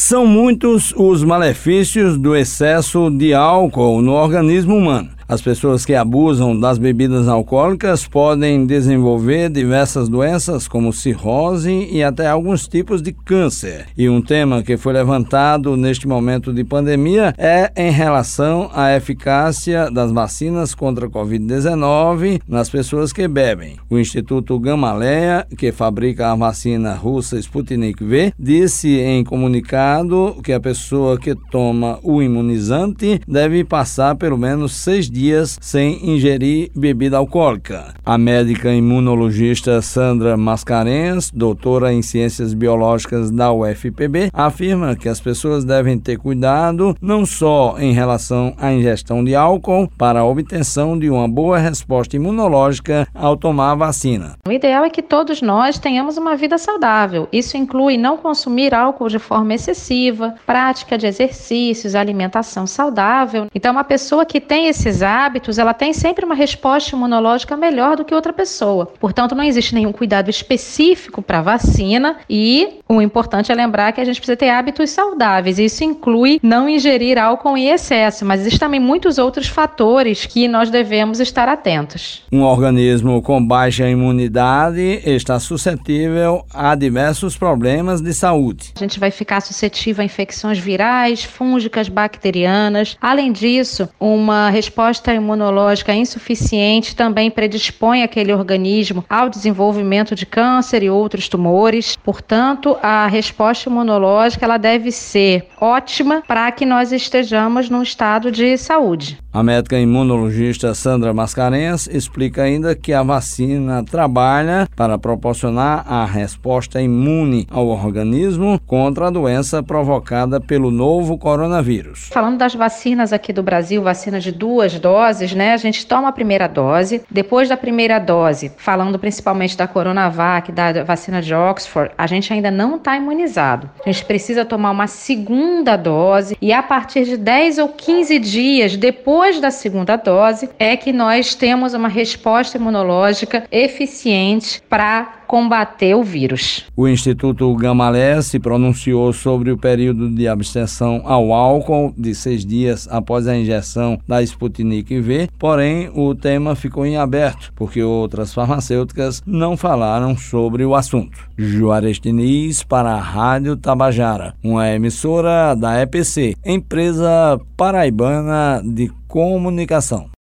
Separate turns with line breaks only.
São muitos os malefícios do excesso de álcool no organismo humano. As pessoas que abusam das bebidas alcoólicas podem desenvolver diversas doenças, como cirrose e até alguns tipos de câncer. E um tema que foi levantado neste momento de pandemia é em relação à eficácia das vacinas contra a Covid-19 nas pessoas que bebem. O Instituto Gamaleya, que fabrica a vacina russa Sputnik V, disse em comunicado que a pessoa que toma o imunizante deve passar pelo menos seis dias dias sem ingerir bebida alcoólica. A médica imunologista Sandra Mascarenhas, doutora em Ciências Biológicas da UFPB, afirma que as pessoas devem ter cuidado não só em relação à ingestão de álcool para a obtenção de uma boa resposta imunológica ao tomar a vacina.
O ideal é que todos nós tenhamos uma vida saudável. Isso inclui não consumir álcool de forma excessiva, prática de exercícios, alimentação saudável. Então, uma pessoa que tem esses hábitos, ela tem sempre uma resposta imunológica melhor do que outra pessoa. Portanto, não existe nenhum cuidado específico para a vacina e o importante é lembrar que a gente precisa ter hábitos saudáveis. Isso inclui não ingerir álcool em excesso, mas existem também muitos outros fatores que nós devemos estar atentos.
Um organismo com baixa imunidade está suscetível a diversos problemas de saúde.
A gente vai ficar suscetível a infecções virais, fúngicas, bacterianas. Além disso, uma resposta resposta imunológica insuficiente também predispõe aquele organismo ao desenvolvimento de câncer e outros tumores. Portanto, a resposta imunológica ela deve ser ótima para que nós estejamos num estado de saúde.
A médica imunologista Sandra Mascarenhas explica ainda que a vacina trabalha para proporcionar a resposta imune ao organismo contra a doença provocada pelo novo coronavírus.
Falando das vacinas aqui do Brasil, vacina de duas doses, né? A gente toma a primeira dose, depois da primeira dose, falando principalmente da Coronavac, da vacina de Oxford, a gente ainda não está imunizado. A gente precisa tomar uma segunda dose e a partir de 10 ou 15 dias depois da segunda dose é que nós temos uma resposta imunológica eficiente para combater o vírus.
O Instituto Gamalé se pronunciou sobre o período de abstenção ao álcool de seis dias após a injeção da Sputnik V, porém o tema ficou em aberto porque outras farmacêuticas não falaram sobre o assunto. Juarez Diniz para a Rádio Tabajara, uma emissora da EPC, empresa paraibana de comunicação.